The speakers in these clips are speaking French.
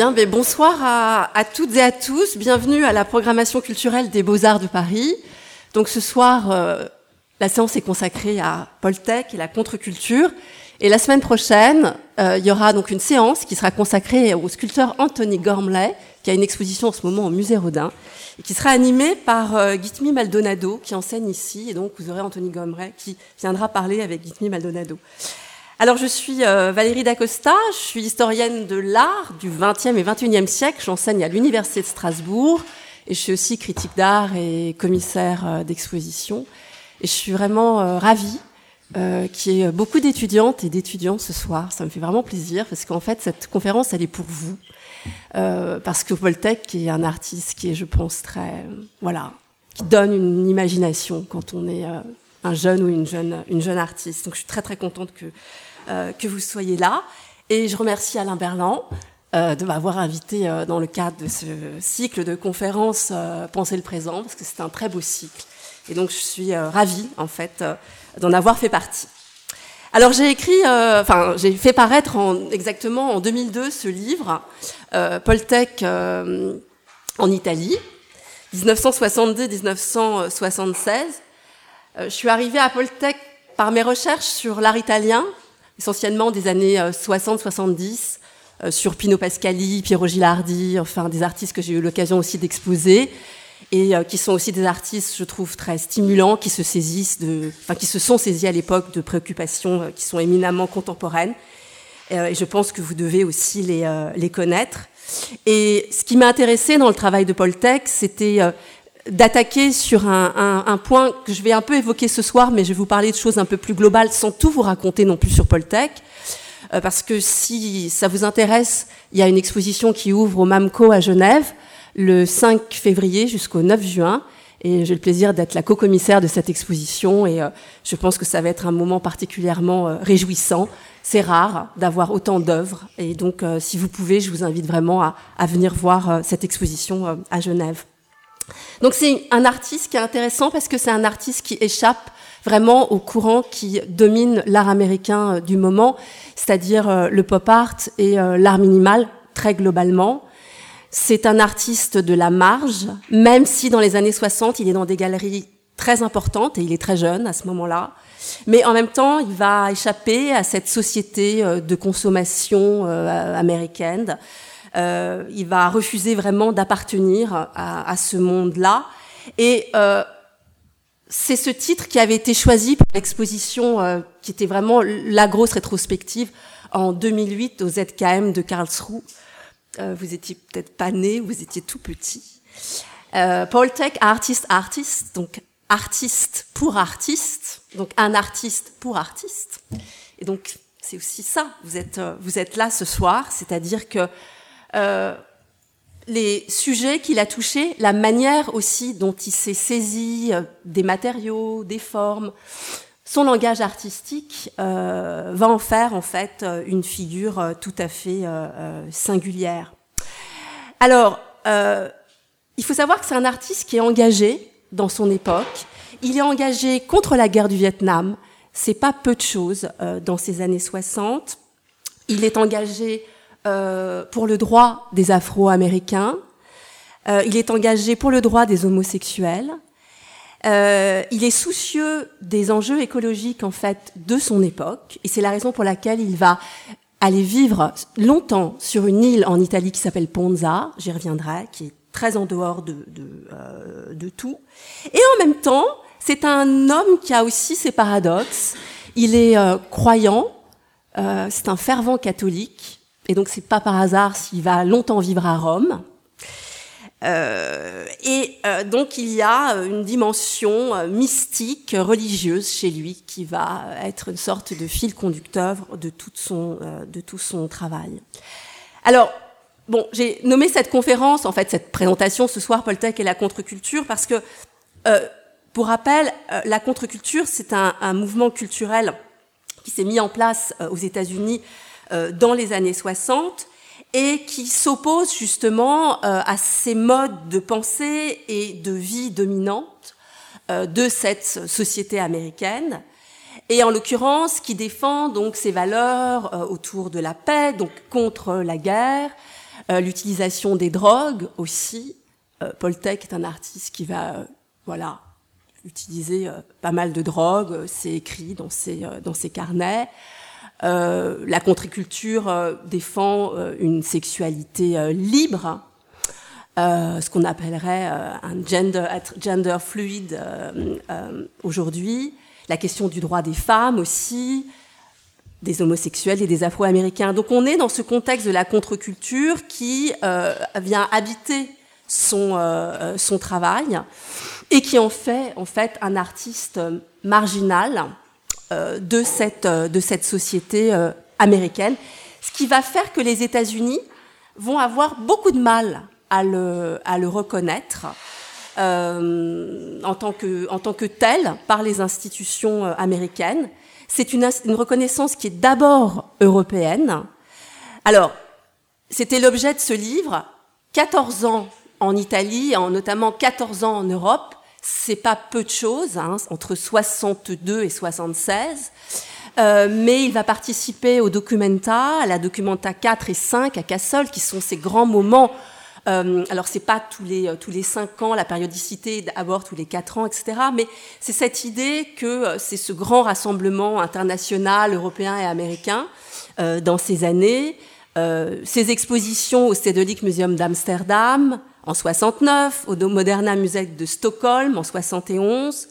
Bien, mais bonsoir à, toutes et à tous. Bienvenue à la programmation culturelle des Beaux-Arts de Paris. Donc ce soir, euh, la séance est consacrée à Poltech et la contre-culture. Et la semaine prochaine, euh, il y aura donc une séance qui sera consacrée au sculpteur Anthony Gormley, qui a une exposition en ce moment au musée Rodin, et qui sera animée par euh, Maldonado, qui enseigne ici. Et donc vous aurez Anthony Gormley qui viendra parler avec Gitmi Maldonado. Alors, je suis euh, Valérie Dacosta, je suis historienne de l'art du XXe et XXIe siècle. J'enseigne à l'Université de Strasbourg et je suis aussi critique d'art et commissaire euh, d'exposition. Et je suis vraiment euh, ravie qu'il y ait beaucoup d'étudiantes et d'étudiants ce soir. Ça me fait vraiment plaisir parce qu'en fait, cette conférence, elle est pour vous. parce que Voltec est un artiste qui est, je pense, très... voilà, qui donne une imagination quand on est un jeune ou une jeune, une jeune artiste. Donc je suis très très contente que que vous soyez là. Et je remercie Alain Berland euh, de m'avoir invité euh, dans le cadre de ce cycle de conférences Penser le présent, parce que c'est un très beau cycle. Et donc je suis ravie, en fait, d'en avoir fait partie. Alors j'ai écrit, enfin j'ai fait paraître en, exactement en 2002 ce livre, Poltech en Italie, 1962-1976. je suis arrivée à Poltech par mes recherches sur l'art italien, essentiellement des années 60-70, euh, euh, sur Pino Pascali, Piero Gilardi, enfin des artistes que j'ai eu l'occasion aussi d'exposer et euh, qui sont aussi des artistes, je trouve, très stimulants, qui se saisissent de, enfin, qui se sont saisis à l'époque de préoccupations qui sont éminemment contemporaines. et je pense que vous devez aussi les, les connaître. Et ce qui m'a intéressé dans le travail de Paul Tech, c'était d'attaquer sur un, point que je vais un peu évoquer ce soir, mais je vais vous parler de choses un peu plus globales sans tout vous raconter non plus sur Poltech. Euh, parce que si ça vous intéresse, il y a une exposition qui ouvre au MAMCO à Genève le 5 février jusqu'au 9 juin. Et j'ai le plaisir d'être la co-commissaire de cette exposition et euh, je pense que ça va être un moment particulièrement euh, réjouissant. C'est rare d'avoir autant d'œuvres et donc si vous pouvez, je vous invite vraiment à, à venir voir cette exposition à Genève. Donc c'est un artiste qui est intéressant parce que c'est un artiste qui échappe vraiment au courant qui domine l'art américain euh, du moment, c'est-à-dire euh, le pop art et euh, l'art minimal très globalement. C'est un artiste de la marge, même si dans les années 60, il est dans des galeries très importantes et il est très jeune à ce moment-là. Mais en même temps, il va échapper à cette société de consommation américaine euh, il va refuser vraiment d'appartenir à, ce monde-là. Et euh, c'est ce titre qui avait été choisi pour l'exposition euh, qui était vraiment la grosse rétrospective en 2008 au ZKM de Karlsruhe. vous étiez peut-être pas né, vous étiez tout petit. Paul Tech, artiste, artiste, donc artiste pour artiste, donc un artiste pour artiste. Et donc c'est aussi ça. Vous êtes vous êtes là ce soir, c'est-à-dire que euh, les sujets qu'il a touchés, la manière aussi dont il s'est saisi euh, des matériaux, des formes, son langage artistique euh, va en faire en fait une figure tout à fait singulière. Alors, il faut savoir que c'est un artiste qui est engagé dans son époque. Il est engagé contre la guerre du Vietnam. C'est pas peu de choses dans ces années 60. Il est engagé euh, pour le droit des Afro-Américains. Euh, il est engagé pour le droit des homosexuels. Euh, il est soucieux des enjeux écologiques en fait de son époque, et c'est la raison pour laquelle il va aller vivre longtemps sur une île en Italie qui s'appelle Ponza. J'y reviendrai, qui est très en dehors de, de, euh, de tout. Et en même temps, c'est un homme qui a aussi ses paradoxes. Il est euh, croyant, euh, c'est un fervent catholique, et donc c'est pas par hasard s'il va longtemps vivre à Rome. Euh, et euh, donc il y a une dimension euh, mystique, religieuse chez lui qui va être une sorte de fil conducteur de, tout son travail. Alors, bon, j'ai nommé cette conférence, en fait cette présentation ce soir, Poltech et la contre-culture, parce que, pour rappel, la contre-culture, c'est un, mouvement culturel qui s'est mis en place aux États-Unis euh, dans les années 60 et qui s'oppose justement euh, à ces modes de pensée et de vie dominantes euh, de cette société américaine et en l'occurrence qui défend donc ces valeurs autour de la paix, donc contre la guerre, l'utilisation des drogues aussi. Paul Tech est un artiste qui va, voilà, utiliser pas mal de drogues, c'est écrit dans ses, dans ses carnets. La contre-culture défend une sexualité libre, euh, ce qu'on appellerait euh, un gender, gender fluide euh, aujourd'hui, la question du droit des femmes aussi, des homosexuels et des afro-américains. Donc on est dans ce contexte de la contre-culture qui vient habiter son, son travail et qui en fait en fait un artiste marginal de, cette, de cette société américaine, ce qui va faire que les États-Unis vont avoir beaucoup de mal à le, à le reconnaître euh, en, tant que, en tant que tel par les institutions euh, américaines. C'est une, une reconnaissance qui est d'abord européenne. Alors, c'était l'objet de ce livre. 14 ans en Italie, en notamment 14 ans en Europe, c'est pas peu de choses, hein, entre 62 et 76. Euh, mais il va participer au Documenta, à la Documenta 4 et 5 à Cassel, qui sont ces grands moments euh, alors c'est pas tous les euh, tous les cinq ans la périodicité, d'abord tous les quatre ans, etc. Mais c'est cette idée que euh, c'est ce grand rassemblement international européen et américain euh, dans ces années, euh, ces expositions au Stedelijk Museum d'Amsterdam en 69, au Moderna Museum de Stockholm en 71,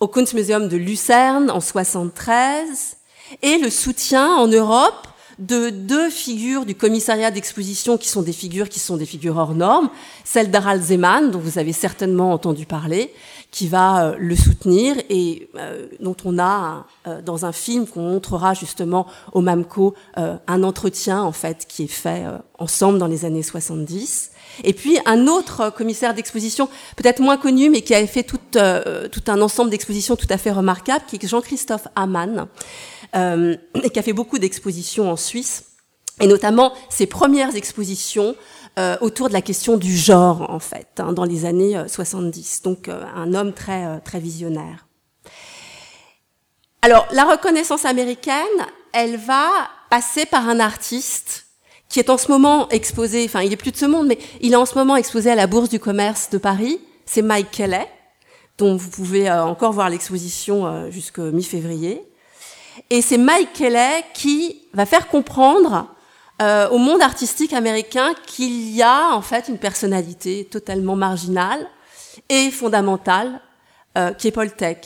au Kunstmuseum de Lucerne en 73, et le soutien en Europe de deux figures du commissariat d'exposition qui sont des figures qui sont des figures hors normes, celle d'Harald Zeman, dont vous avez certainement entendu parler, qui va euh, le soutenir et euh, dont on a euh, dans un film qu'on montrera justement au MAMCO un entretien en fait qui est fait ensemble dans les années 70. Et puis un autre commissaire d'exposition, peut-être moins connu, mais qui a fait tout, tout un ensemble d'expositions tout à fait remarquables, qui est Jean-Christophe Hamann, euh, et qui a fait beaucoup d'expositions en Suisse, et notamment ses premières expositions euh, autour de la question du genre, en fait, hein, dans les années 70. Euh, Donc euh, un homme très, euh, très visionnaire. Alors, la reconnaissance américaine, elle va passer par un artiste qui est en ce moment exposé, enfin il est plus de ce monde, mais il est en ce moment exposé à la Bourse du commerce de Paris, c'est Mike Kelly, dont vous pouvez encore voir l'exposition jusqu'au mi-février. Et c'est Mike Kelly qui va faire comprendre euh, au monde artistique américain qu'il y a en fait une personnalité totalement marginale et fondamentale euh, qui est Paul Tech.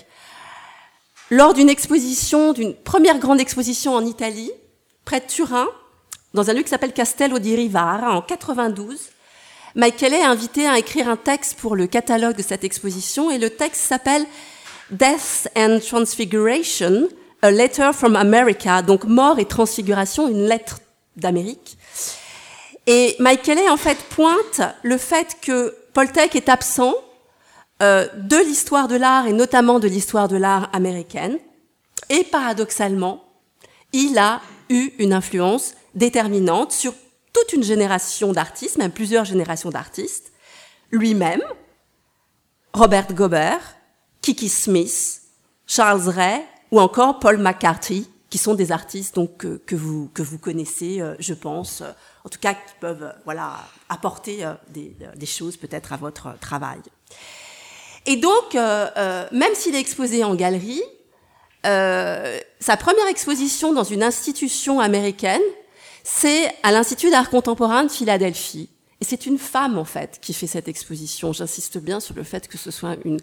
Lors d'une exposition, d'une première grande exposition en Italie, près de Turin, dans un lieu qui s'appelle Castello di Rivara, en 92, Mike Kelly est invité à écrire un texte pour le catalogue de cette exposition et le texte s'appelle Death and Transfiguration, A Letter from America, donc mort et transfiguration, une lettre d'Amérique. Et Kelly, en fait, pointe le fait que Paul Tech est absent euh, de l'histoire de l'art et notamment de l'histoire de l'art américaine. Et paradoxalement, il a eu une influence déterminante sur toute une génération d'artistes, même plusieurs générations d'artistes, lui-même, Robert Gobert, Kiki Smith, Charles Ray, ou encore Paul McCarthy, qui sont des artistes donc que, vous que vous connaissez, euh, je pense, euh, en tout cas qui peuvent euh, voilà apporter des, des, choses peut-être à votre travail. Et donc, même s'il est exposé en galerie, sa première exposition dans une institution américaine, c'est à l'Institut d'art contemporain de Philadelphie. Et c'est une femme, en fait, qui fait cette exposition. J'insiste bien sur le fait que ce soit une,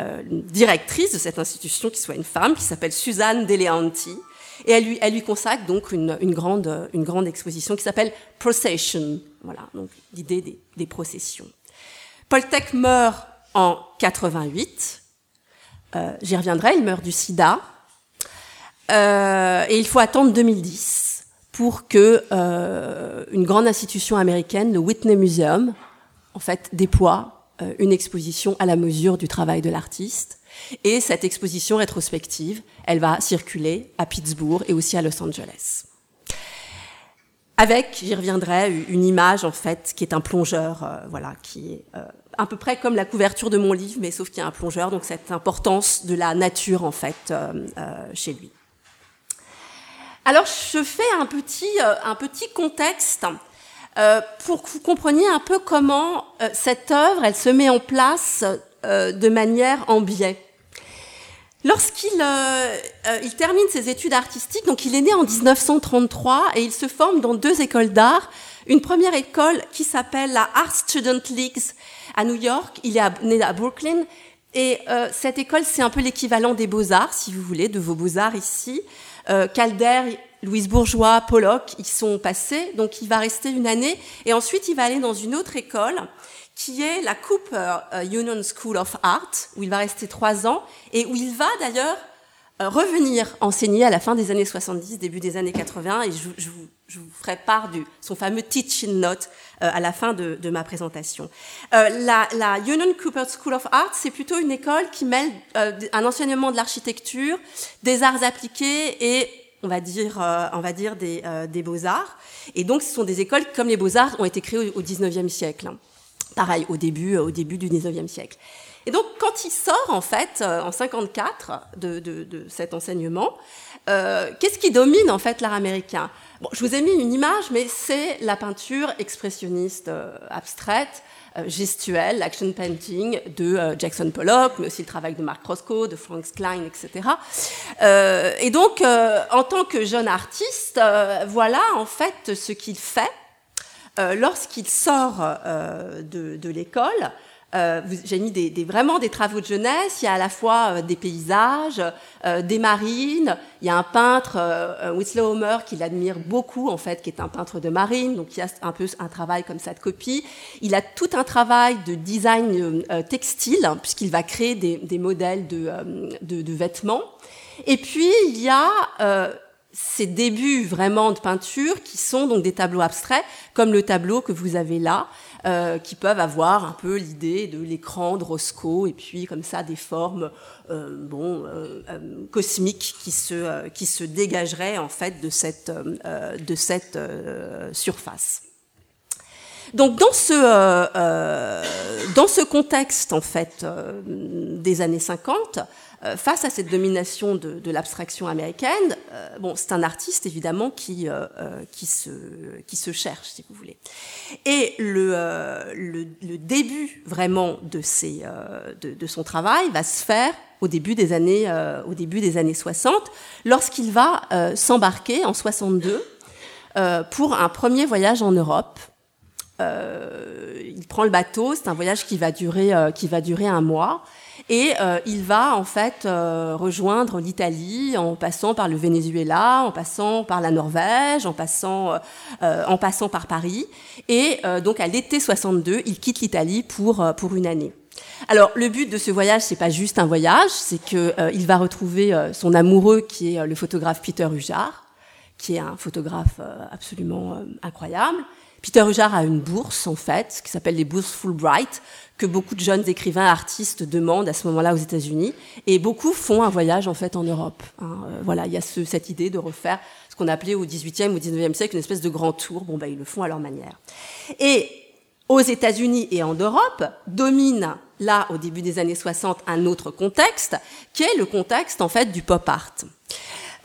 euh, une, directrice de cette institution qui soit une femme, qui s'appelle Suzanne Deleanti. Et elle lui, elle lui consacre donc une, une, grande, une grande exposition qui s'appelle Procession. Voilà, donc l'idée des, des processions. Paul Tech meurt en 88. Euh, J'y reviendrai, il meurt du sida. Euh, et il faut attendre 2010 pour que euh, une grande institution américaine, le Whitney Museum, en fait, déploie euh, une exposition à la mesure du travail de l'artiste. Et cette exposition rétrospective, elle va circuler à Pittsburgh et aussi à Los Angeles. Avec, j'y reviendrai, une image en fait qui est un plongeur, euh, voilà, qui est euh, à peu près comme la couverture de mon livre, mais sauf qu'il y a un plongeur, donc cette importance de la nature en fait chez lui. Alors, je fais un petit, euh, un petit contexte pour que vous compreniez un peu comment cette œuvre, elle se met en place de manière en biais. Lorsqu'il il termine ses études artistiques, donc il est né en 1933 et il se forme dans deux écoles d'art. Une première école qui s'appelle la Art Student Leagues à New York. Il est né à Brooklyn et euh, cette école, c'est un peu l'équivalent des beaux-arts, si vous voulez, de vos beaux-arts ici. Euh, Calder, Louise Bourgeois, Pollock, ils sont passés, donc il va rester une année. Et ensuite, il va aller dans une autre école, qui est la Cooper euh, Union School of Art, où il va rester trois ans, et où il va d'ailleurs euh, revenir enseigner à la fin des années 70, début des années 80, et je, je, vous, je vous, ferai part de son fameux teaching note euh, à la fin de, ma présentation. Euh, la, Union Cooper School of Art, c'est plutôt une école qui mêle euh, un enseignement de l'architecture, des arts appliqués et on va dire, on va dire des, des beaux-arts. Et donc, ce sont des écoles comme les beaux-arts, ont été créées au, au 19e siècle. Pareil, au début, au début du 19e siècle. Et donc, quand il sort, en fait, en 54, de, de, de cet enseignement, euh, qu'est-ce qui domine, en fait, l'art américain? Bon, Je vous ai mis une image, mais c'est la peinture expressionniste euh, abstraite, euh, gestuelle, l'action painting de Jackson Pollock, mais aussi le travail de Mark Roscoe, de Frank Klein, etc. Et donc, en tant que jeune artiste, voilà, en fait, ce qu'il fait lorsqu'il sort de, de l'école. Euh, J'ai mis des, vraiment des travaux de jeunesse. Il y a à la fois euh, des paysages, euh, des marines. Il y a un peintre, Winslow Homer, qui l'admire beaucoup en fait, qui est un peintre de marine. Donc il y a un peu un travail comme ça de copie. Il a tout un travail de design textile puisqu'il va créer des, modèles de, de, de, vêtements. Et puis il y a ces débuts vraiment de peinture qui sont donc des tableaux abstraits, comme le tableau que vous avez là, euh, qui peuvent avoir un peu l'idée de l'écran de Roscoe et puis comme ça des formes euh, euh, cosmiques qui se dégageraient en fait de cette surface. Donc dans ce dans ce contexte en fait des années 50, euh, face à cette domination de, l'abstraction américaine, euh, bon, c'est un artiste évidemment qui, euh, qui, se, qui se cherche, si vous voulez. Et le, le, début vraiment de, ses, de, son travail va se faire au début des années, au début des années 60, lorsqu'il va s'embarquer en 62 pour un premier voyage en Europe. Il prend le bateau, c'est un voyage qui va durer, qui va durer un mois. Et euh, il va en fait euh, rejoindre l'Italie en passant par le Venezuela, en passant par la Norvège, en passant, euh, en passant par Paris. Et euh, donc à l'été 62, il quitte l'Italie pour, euh, pour une année. Alors le but de ce voyage, c'est pas juste un voyage, c'est que euh, il va retrouver son amoureux qui est le photographe Peter Hujar, qui est un photographe absolument incroyable. Peter Hujar a une bourse en fait, qui s'appelle les bourses Fulbright, que beaucoup de jeunes écrivains, artistes demandent à ce moment-là aux États-Unis, et beaucoup font un voyage en fait en Europe. Hein. Euh, voilà, il y a ce, cette idée de refaire ce qu'on appelait au XVIIIe ou XIXe siècle une espèce de grand tour. Bon, ben ils le font à leur manière. Et aux États-Unis et en Europe domine là au début des années 60 un autre contexte, qui est le contexte en fait du pop art.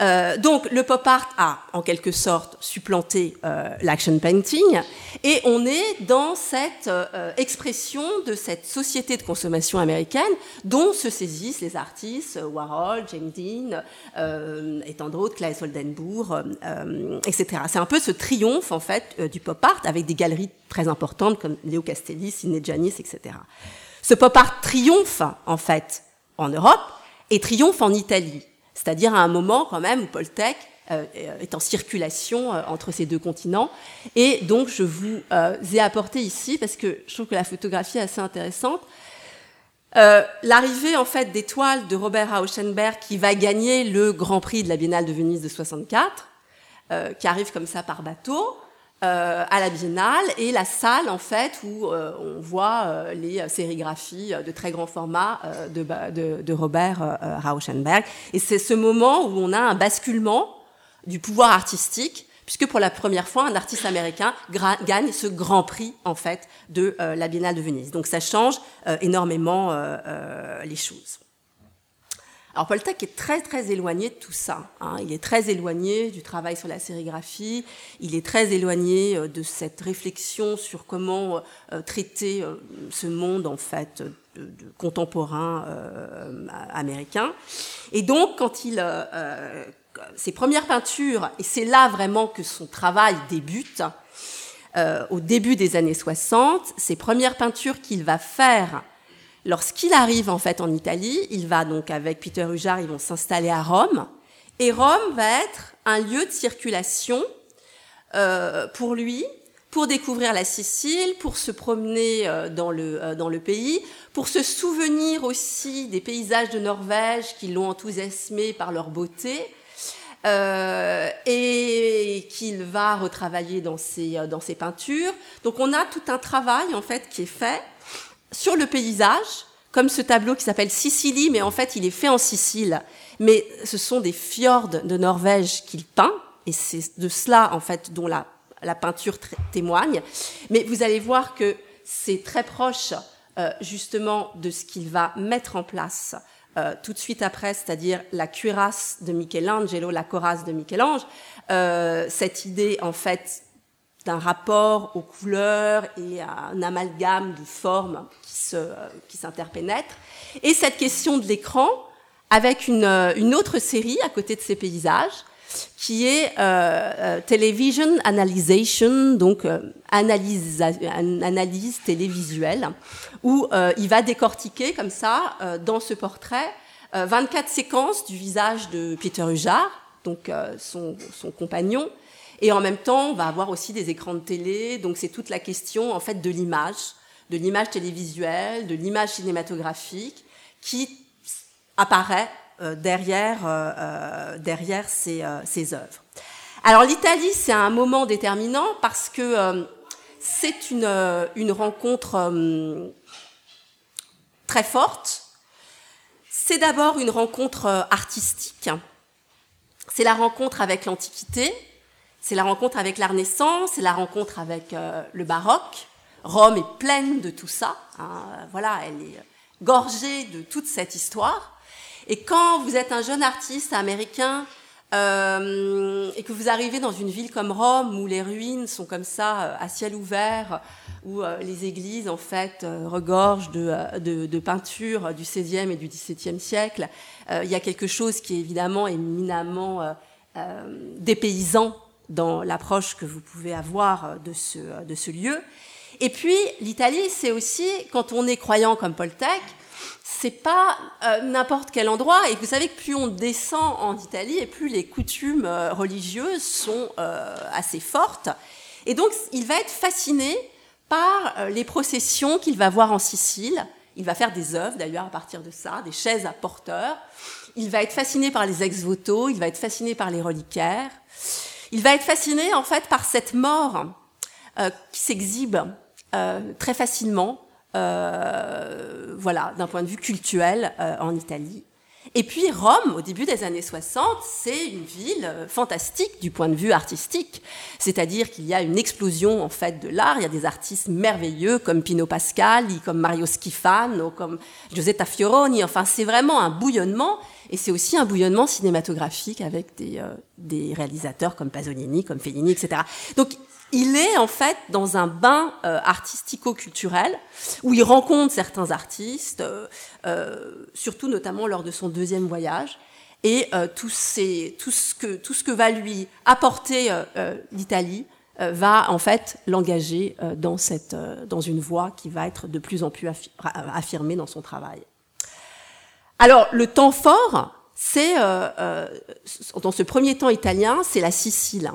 Euh, donc le pop art a en quelque sorte supplanté euh, l'action painting et on est dans cette euh, expression de cette société de consommation américaine dont se saisissent les artistes euh, Warhol, James Dean et tant d'autres, Claes Oldenburg, etc. C'est un peu ce triomphe en fait du pop art avec des galeries très importantes comme Léo Castelli, Sidney Janis, etc. Ce pop art triomphe en fait en Europe et triomphe en Italie c'est-à-dire à un moment quand même où Poltech euh, est en circulation euh, entre ces deux continents. Et donc je vous euh, ai apporté ici, parce que je trouve que la photographie est assez intéressante, euh, l'arrivée en fait des toiles de Robert Rauschenberg qui va gagner le Grand Prix de la Biennale de Venise de 64, euh, qui arrive comme ça par bateau euh, à la Biennale et la salle en fait où euh, on voit euh, les sérigraphies de très grand format euh, de, de, de, Robert euh, Rauschenberg. Et c'est ce moment où on a un basculement du pouvoir artistique puisque pour la première fois, un artiste américain gagne ce grand prix en fait de euh, la Biennale de Venise. Donc ça change euh, énormément euh, les choses. Alors Poltec est très très éloigné de tout ça. Hein. Il est très éloigné du travail sur la sérigraphie. Il est très éloigné euh, de cette réflexion sur comment euh, traiter euh, ce monde en fait de, contemporain américain. Et donc quand il ses premières peintures, et c'est là vraiment que son travail débute, au début des années 60, ses premières peintures qu'il va faire Lorsqu'il arrive en fait en Italie, il va donc avec Peter Hujar, ils vont s'installer à Rome. Et Rome va être un lieu de circulation euh, pour lui, pour découvrir la Sicile, pour se promener euh, dans, le, euh, dans le pays, pour se souvenir aussi des paysages de Norvège qui l'ont enthousiasmé par leur beauté. et qu'il va retravailler dans ses, dans ses peintures. Donc on a tout un travail en fait qui est fait sur le paysage, comme ce tableau qui s'appelle Sicilie, mais en fait il est fait en Sicile, mais ce sont des fjords de Norvège qu'il peint, et c'est de cela en fait dont la, la peinture témoigne. Mais vous allez voir que c'est très proche euh, justement de ce qu'il va mettre en place euh, tout de suite après, c'est-à-dire la cuirasse de Michelangelo, la corasse de Michel-Ange, euh, cette idée en fait d'un rapport aux couleurs et un amalgame de formes qui, se, qui s'interpénètrent. Et cette question de l'écran, avec une, une, autre série à côté de ces paysages, qui est euh, euh Television Analyzation, donc euh, analyse, analyse télévisuelle, où euh, il va décortiquer comme ça, euh, dans ce portrait, 24 séquences du visage de Peter Hujar, donc son, son compagnon, et en même temps, on va avoir aussi des écrans de télé. Donc c'est toute la question en fait de l'image, de l'image télévisuelle, de l'image cinématographique qui apparaît euh, derrière, euh, euh, derrière ces, ces, œuvres. Alors l'Italie, c'est un moment déterminant parce que c'est une, une rencontre très forte. C'est d'abord une rencontre artistique. C'est la rencontre avec l'Antiquité, c'est la rencontre avec la Renaissance, c'est la rencontre avec euh, le baroque. Rome est pleine de tout ça. Hein. Voilà, elle est gorgée de toute cette histoire. Et quand vous êtes un jeune artiste américain euh, et que vous arrivez dans une ville comme Rome où les ruines sont comme ça euh, à ciel ouvert, où les églises en fait regorgent de, peintures du XVIe et du XVIIe siècle, il y a quelque chose qui est évidemment éminemment dépaysant dans l'approche que vous pouvez avoir de ce, de ce lieu. Et puis, l'Italie, c'est aussi, quand on est croyant comme Paul Tech, c'est pas euh, n'importe quel endroit. Et vous savez que plus on descend en Italie, et plus les coutumes euh, religieuses sont euh, assez fortes. Et donc, il va être fasciné par les processions qu'il va voir en Sicile. Il va faire des œuvres, d'ailleurs, à partir de ça, des chaises à porteurs. Il va être fasciné par les ex-voto, il va être fasciné par les reliquaires. Il va être fasciné en fait par cette mort euh, qui s'exhibe euh, très facilement, euh, voilà, d'un point de vue culturel en Italie. Et puis Rome, au début des années 60, c'est une ville fantastique du point de vue artistique. C'est-à-dire qu'il y a une explosion en fait de l'art. Il y a des artistes merveilleux comme Pino Pascali, comme Mario Schifano, comme Giuseppe Fioroni. Enfin, c'est vraiment un bouillonnement. Et c'est aussi un bouillonnement cinématographique avec des, euh, des réalisateurs comme Pasolini, comme Fellini, etc. Donc il est en fait dans un bain euh, artistico-culturel où il rencontre certains artistes, euh, euh surtout notamment lors de son deuxième voyage. Et euh, tout, ces, tout, ce que, tout ce que va lui apporter l'Italie va en fait l'engager dans, cette, dans une voie qui va être de plus en plus affirmée dans son travail. Alors, le temps fort, c'est, euh, euh, dans ce premier temps italien, c'est la Sicile.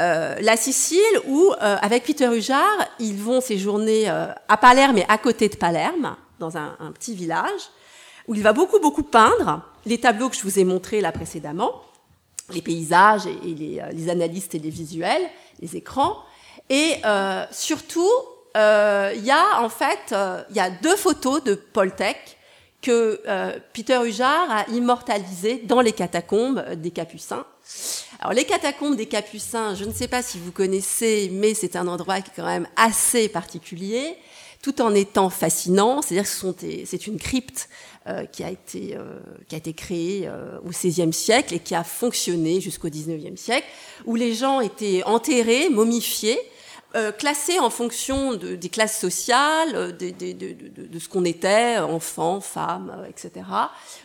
Euh, la Sicile où, euh, avec Peter Hujar, ils vont séjourner euh, à Palerme et à côté de Palerme, dans un, petit village, où il va beaucoup, beaucoup peindre les tableaux que je vous ai montrés là précédemment, les paysages et, et les, les, analyses télévisuelles, les écrans. Et surtout, il y a en fait, il y a deux photos de Paul que Peter Hujar a immortalisé dans les catacombes des Capucins. Alors les catacombes des Capucins, je ne sais pas si vous connaissez, mais c'est un endroit qui est quand même assez particulier, tout en étant fascinant. C'est-à-dire que c'est une crypte euh, qui, a été, euh, qui a été créée euh, au XVIe siècle et qui a fonctionné jusqu'au XIXe siècle, où les gens étaient enterrés, momifiés, euh, classés en fonction de, des classes sociales, euh, de, de, de ce qu'on était, enfants, femmes, euh, etc.,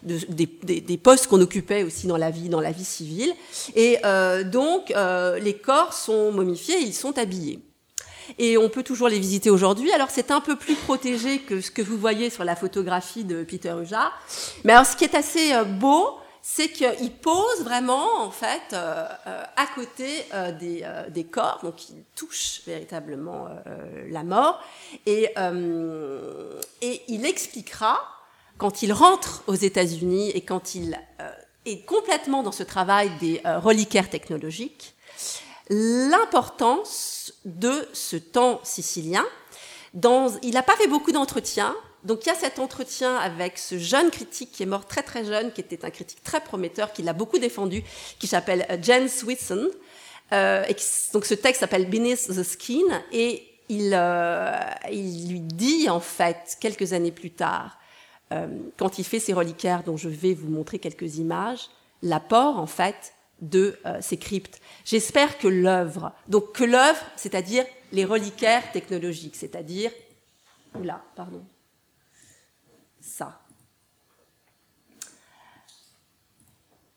des, des, postes qu'on occupait aussi dans la vie, dans la vie civile. Et donc, les corps sont momifiés, ils sont habillés. Et on peut toujours les visiter aujourd'hui. Alors c'est un peu plus protégé que ce que vous voyez sur la photographie de Peter Huja. Mais alors ce qui est assez beau, c'est qu'il pose vraiment, en fait, euh, euh, à côté euh, des, corps, donc il touche véritablement la mort, et, et, il expliquera, quand il rentre aux États-Unis et quand il est complètement dans ce travail des reliquaires technologiques, l'importance de ce temps sicilien. Dans, il n'a pas fait beaucoup d'entretiens, donc il y a cet entretien avec ce jeune critique qui est mort très très jeune, qui était un critique très prometteur, qui l'a beaucoup défendu, qui s'appelle euh, Jens Whitson. Euh, donc ce texte s'appelle Beneath the Skin et il, euh, lui dit en fait quelques années plus tard, quand il fait ses reliquaires dont je vais vous montrer quelques images, l'apport en fait de ces cryptes. J'espère que l'œuvre, donc que l'œuvre, c'est-à-dire les reliquaires technologiques, c'est-à-dire, oula, pardon, ça.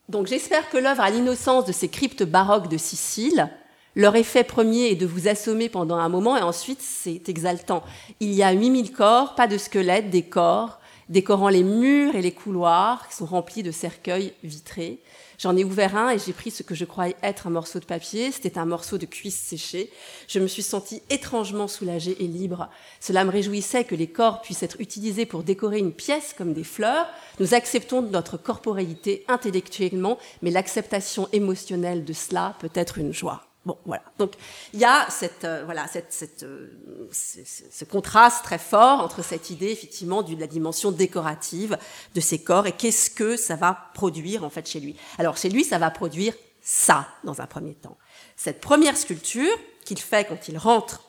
Donc j'espère que l'œuvre a l'innocence de ces cryptes baroques de Sicile. Leur effet premier est de vous assommer pendant un moment et ensuite c'est exaltant. Il y a 8000 corps, pas de squelettes, des corps, décorant les murs et les couloirs qui sont remplis de cercueils vitrés. J'en ai ouvert un et j'ai pris ce que je croyais être un morceau de papier. C'était un morceau de cuisse séchée. Je me suis sentie étrangement soulagée et libre. Cela me réjouissait que les corps puissent être utilisés pour décorer une pièce comme des fleurs. Nous acceptons notre corporalité intellectuellement, mais l'acceptation émotionnelle de cela peut être une joie. Bon, voilà. Donc, il y a cette, euh, voilà, cette, cette, euh, ce, contraste très fort entre cette idée, effectivement, de la dimension décorative de ces corps et qu'est-ce que ça va produire, en fait, chez lui. Alors, chez lui, ça va produire ça, dans un premier temps. Cette première sculpture qu'il fait quand il rentre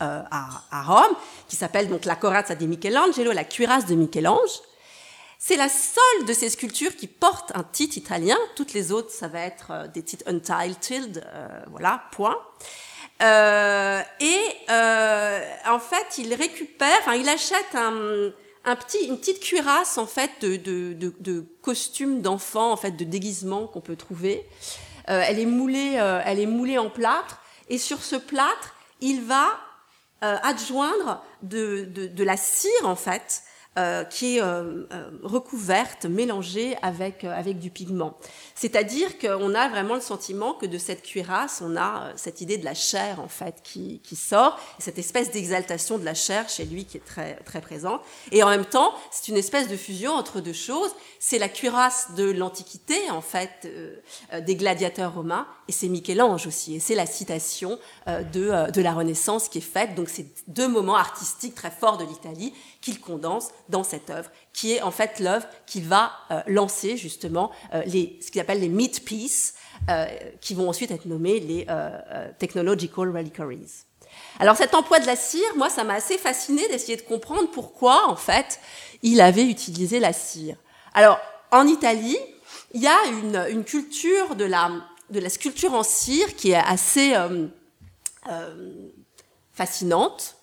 euh, à, à, Rome, qui s'appelle donc la Corazza di Michelangelo, la cuirasse de Michel-Ange, c'est la seule de ces sculptures qui porte un titre italien. Toutes les autres, ça va être euh, des titres untitled, euh, voilà, point. Euh, et euh, en fait, il récupère, enfin, il achète un, petit, une petite cuirasse en fait de, de, de, de costumes d'enfants, en fait, de déguisement qu'on peut trouver. Euh, elle est moulée, elle est moulée en plâtre, et sur ce plâtre, il va adjoindre de, de, de, la cire en fait euh, qui est euh, euh, recouverte, mélangée avec, avec du pigment. C'est-à-dire qu'on a vraiment le sentiment que de cette cuirasse, on a cette idée de la chair en fait qui, qui sort, cette espèce d'exaltation de la chair chez lui qui est très, très présente. Et en même temps, c'est une espèce de fusion entre deux choses. C'est la cuirasse de l'Antiquité en fait, des gladiateurs romains, et c'est Michel-Ange aussi. Et c'est la citation de, de la Renaissance qui est faite. Donc c'est deux moments artistiques très forts de l'Italie qu'il condense dans cette œuvre, qui est en fait l'œuvre qui va euh, lancer justement euh, les, ce qu'il appelle les meat pieces, euh, qui vont ensuite être nommés les technological reliquaries. Alors cet emploi de la cire, moi, ça m'a assez fasciné d'essayer de comprendre pourquoi, en fait, il avait utilisé la cire. Alors, en Italie, il y a une, culture de la, sculpture en cire qui est assez fascinante.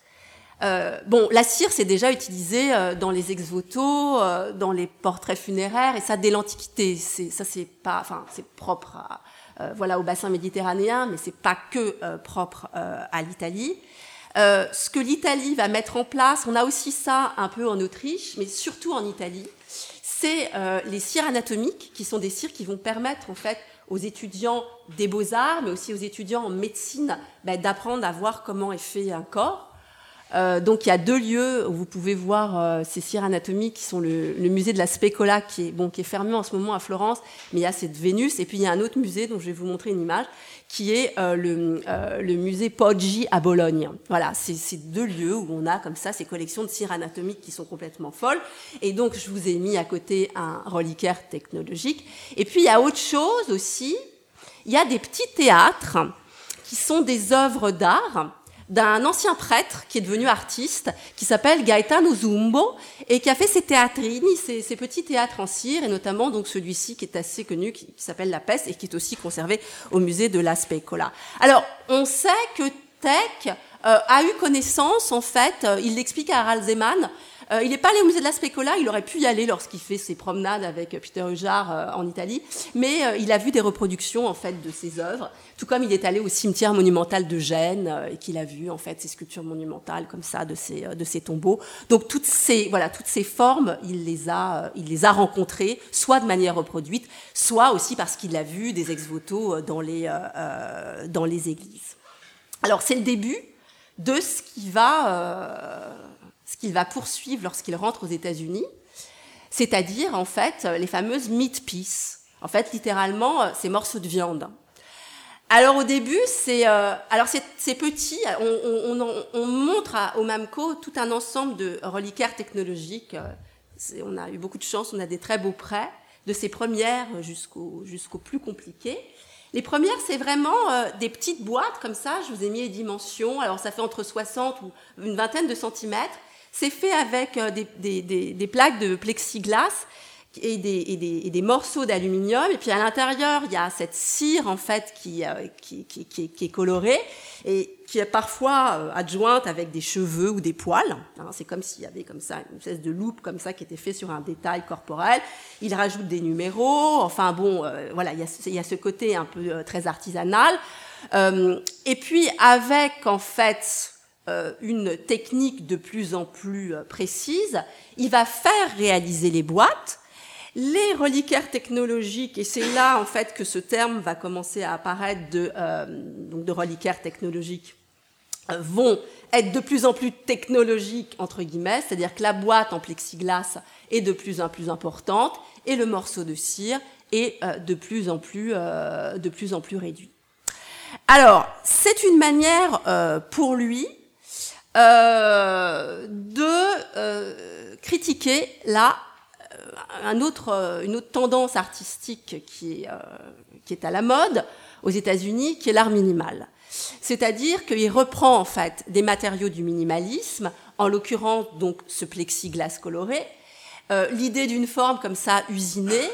Euh, bon, la cire, c'est déjà utilisé euh, dans les ex-voto, euh, dans les portraits funéraires, et ça dès l'Antiquité. Ça, c'est pas, enfin, c'est propre, voilà, au bassin méditerranéen, mais c'est pas que propre à l'Italie. ce que l'Italie va mettre en place, on a aussi ça un peu en Autriche, mais surtout en Italie, c'est les cires anatomiques, qui sont des cires qui vont permettre en fait aux étudiants des beaux-arts, mais aussi aux étudiants en médecine, ben, d'apprendre à voir comment est fait un corps. Euh, donc il y a deux lieux où vous pouvez voir euh, ces cires anatomiques qui sont le, musée de la Specola qui est, bon, qui est fermé en ce moment à Florence, mais il y a cette Vénus, et puis il y a un autre musée dont je vais vous montrer une image, qui est euh, le, le, musée Poggi à Bologne. Voilà, c'est ces deux lieux où on a comme ça ces collections de cires anatomiques qui sont complètement folles. Et donc je vous ai mis à côté un reliquaire technologique. Et puis il y a autre chose aussi, il y a des petits théâtres qui sont des œuvres d'art d'un ancien prêtre qui est devenu artiste, qui s'appelle Gaetano Zumbo, et qui a fait ses théâtrini, ses, petits théâtres en cire, et notamment donc celui-ci qui est assez connu, qui, s'appelle La Peste, et qui est aussi conservé au musée de la Specola. Alors, on sait que Tech euh, a eu connaissance, en fait, euh, il l'explique à Harald Zeman, euh, il n'est pas allé au musée de la Specola, il aurait pu y aller lorsqu'il fait ses promenades avec Peter Hujar euh, en Italie, mais euh, il a vu des reproductions en fait de ses œuvres, tout comme il est allé au cimetière monumental de Gênes et qu'il a vu en fait ces sculptures monumentales comme ça de ces de ces tombeaux. Donc toutes ces voilà toutes ces formes, il les a il les a rencontrées soit de manière reproduite, soit aussi parce qu'il a vu des ex-voto dans les dans les églises. Alors c'est le début de ce qui va qu'il va poursuivre lorsqu'il rentre aux États-Unis, c'est-à-dire en fait les fameuses meat pieces. En fait, littéralement, euh, ces morceaux de viande. Alors au début, c'est euh, alors c'est petit. On, on, montre au Mamco tout un ensemble de reliquaires technologiques. Euh, on a eu beaucoup de chance, on a des très beaux prêts, de ces premières jusqu'au jusqu'au plus compliqué. Les premières, c'est vraiment des petites boîtes comme ça. Je vous ai mis les dimensions. Alors ça fait entre 60 ou une vingtaine de centimètres. C'est fait avec euh, des, plaques de plexiglas et des, morceaux d'aluminium. Et puis à l'intérieur, il y a cette cire en fait qui, euh, qui, est colorée et qui est parfois euh, adjointe avec des cheveux ou des poils. Hein. c'est comme s'il y avait comme ça une espèce de loupe comme ça qui était fait sur un détail corporel. Il rajoute des numéros. Enfin bon, voilà, il y, a, ce côté un peu très artisanal. et puis avec en fait une technique de plus en plus euh, précise, il va faire réaliser les boîtes. Les reliquaires technologiques, et c'est là en fait que ce terme va commencer à apparaître de, euh, donc de reliquaires technologiques, vont être de plus en plus technologiques, entre guillemets, c'est-à-dire que la boîte en plexiglas est de plus en plus importante et le morceau de cire est de plus en plus, de plus, en plus réduit. Alors, c'est une manière pour lui euh, de euh, critiquer là euh, un autre, une autre tendance artistique qui est, qui est à la mode aux États-Unis, qui est l'art minimal. C'est-à-dire qu'il reprend en fait des matériaux du minimalisme, en l'occurrence donc ce plexiglas coloré, l'idée d'une forme comme ça usinée,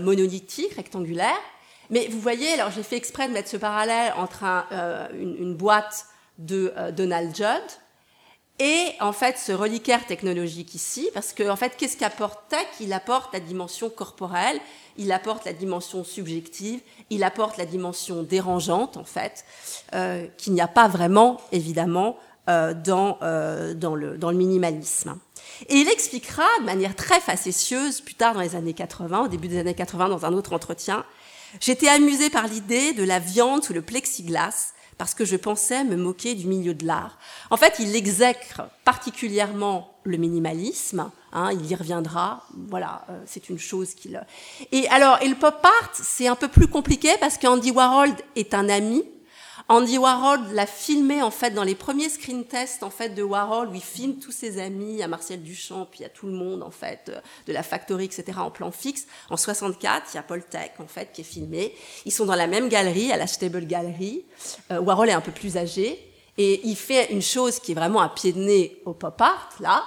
monolithique, rectangulaire. Mais vous voyez, alors j'ai fait exprès de mettre ce parallèle entre une, boîte de Donald Judd, et en fait ce reliquaire technologique ici, parce que en fait, qu'est-ce qu'apporte Tech? Il apporte la dimension corporelle, il apporte la dimension subjective, il apporte la dimension dérangeante en fait, euh, qu'il n'y a pas vraiment évidemment euh, dans, euh, dans, le, dans le minimalisme. Et il expliquera de manière très facétieuse plus tard dans les années 80, au début des années 80, dans un autre entretien, j'étais amusé par l'idée de la viande sous le plexiglas parce que je pensais me moquer du milieu de l'art. En fait, il exècre particulièrement le minimalisme, hein, il y reviendra, voilà, euh, c'est une chose qu'il... Et alors, et le pop art, c'est un peu plus compliqué parce qu'Andy Warhol est un ami, Andy Warhol l'a filmé en fait dans les premiers screen tests en fait de Warhol où il filme tous ses amis, à Martial Duchamp, puis à tout le monde en fait euh, de la factory, etc. en plan fixe. En 64, il y a Paul Tech en fait qui est filmé. Ils sont dans la même galerie, à la Stable Gallery. Euh, Warhol est un peu plus âgé et il fait une chose qui est vraiment un pied de nez au pop art là.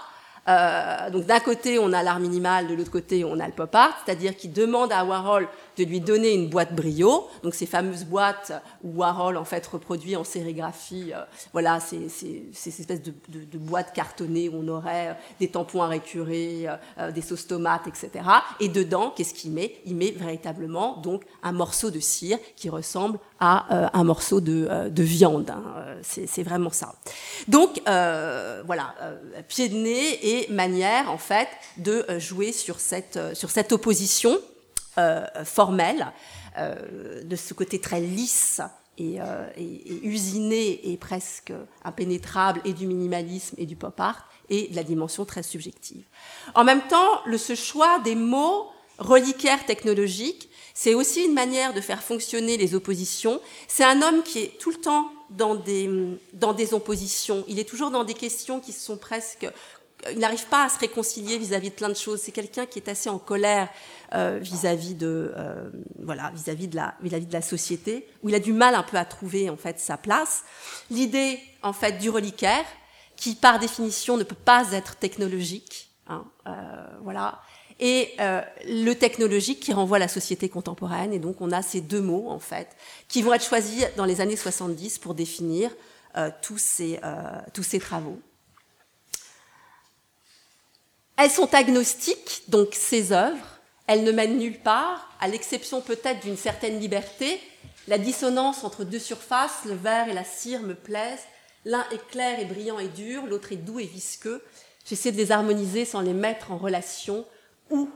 Euh, donc d'un côté on a l'art minimal, de l'autre côté on a le pop art, c'est-à-dire qu'il demande à Warhol de lui donner une boîte brio, donc ces fameuses boîtes où Warhol en fait reproduit en sérigraphie, euh, voilà, ces, ces, ces espèces de, boîtes cartonnées où on aurait euh, des tampons à récurer, euh, des sauces tomates, etc. Et dedans, qu'est-ce qu'il met? Il met véritablement donc un morceau de cire qui ressemble à un morceau de, de viande. Hein. C'est vraiment ça. Donc voilà, pied de nez et manière en fait de jouer sur cette, sur cette opposition formelle, euh, de ce côté très lisse et, usiné et presque impénétrable et du minimalisme et du pop art et de la dimension très subjective. En même temps, ce choix des mots reliquaires technologiques, c'est aussi une manière de faire fonctionner les oppositions. C'est un homme qui est tout le temps dans des, dans des oppositions. Il est toujours dans des questions qui sont presque il n'arrive pas à se réconcilier vis-à-vis de plein de choses. C'est quelqu'un qui est assez en colère euh, vis-à-vis de euh, voilà vis-à-vis de la vis-à-vis de la société où il a du mal un peu à trouver en fait sa place. L'idée en fait du reliquaire qui par définition ne peut pas être technologique, hein, euh, voilà, et euh, le technologique qui renvoie à la société contemporaine. Et donc on a ces deux mots en fait qui vont être choisis dans les années 70 pour définir euh, tous ces tous ces travaux. Elles sont agnostiques, donc ces œuvres, elles ne mènent nulle part, à l'exception peut-être d'une certaine liberté. La dissonance entre deux surfaces, le verre et la cire, me plaisent. L'un est clair et brillant et dur, l'autre est doux et visqueux. J'essaie de les harmoniser sans les mettre en relation, ou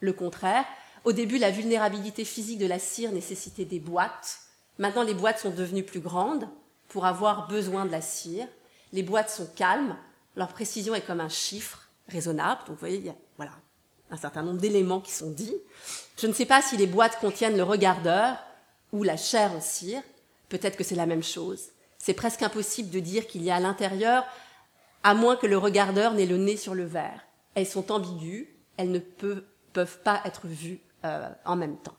le contraire. Au début, la vulnérabilité physique de la cire nécessitait des boîtes. Maintenant, les boîtes sont devenues plus grandes pour avoir besoin de la cire. Les boîtes sont calmes, leur précision est comme un chiffre raisonnable. Donc, vous voyez, il y a voilà, un certain nombre d'éléments qui sont dits. Je ne sais pas si les boîtes contiennent le regardeur ou la chair en cire. Peut-être que c'est la même chose c'est presque impossible de dire qu'il y a à l'intérieur, à moins que le regardeur n'ait le nez sur le verre. Elles sont ambiguës, elles ne peuvent, pas être vues euh, en même temps.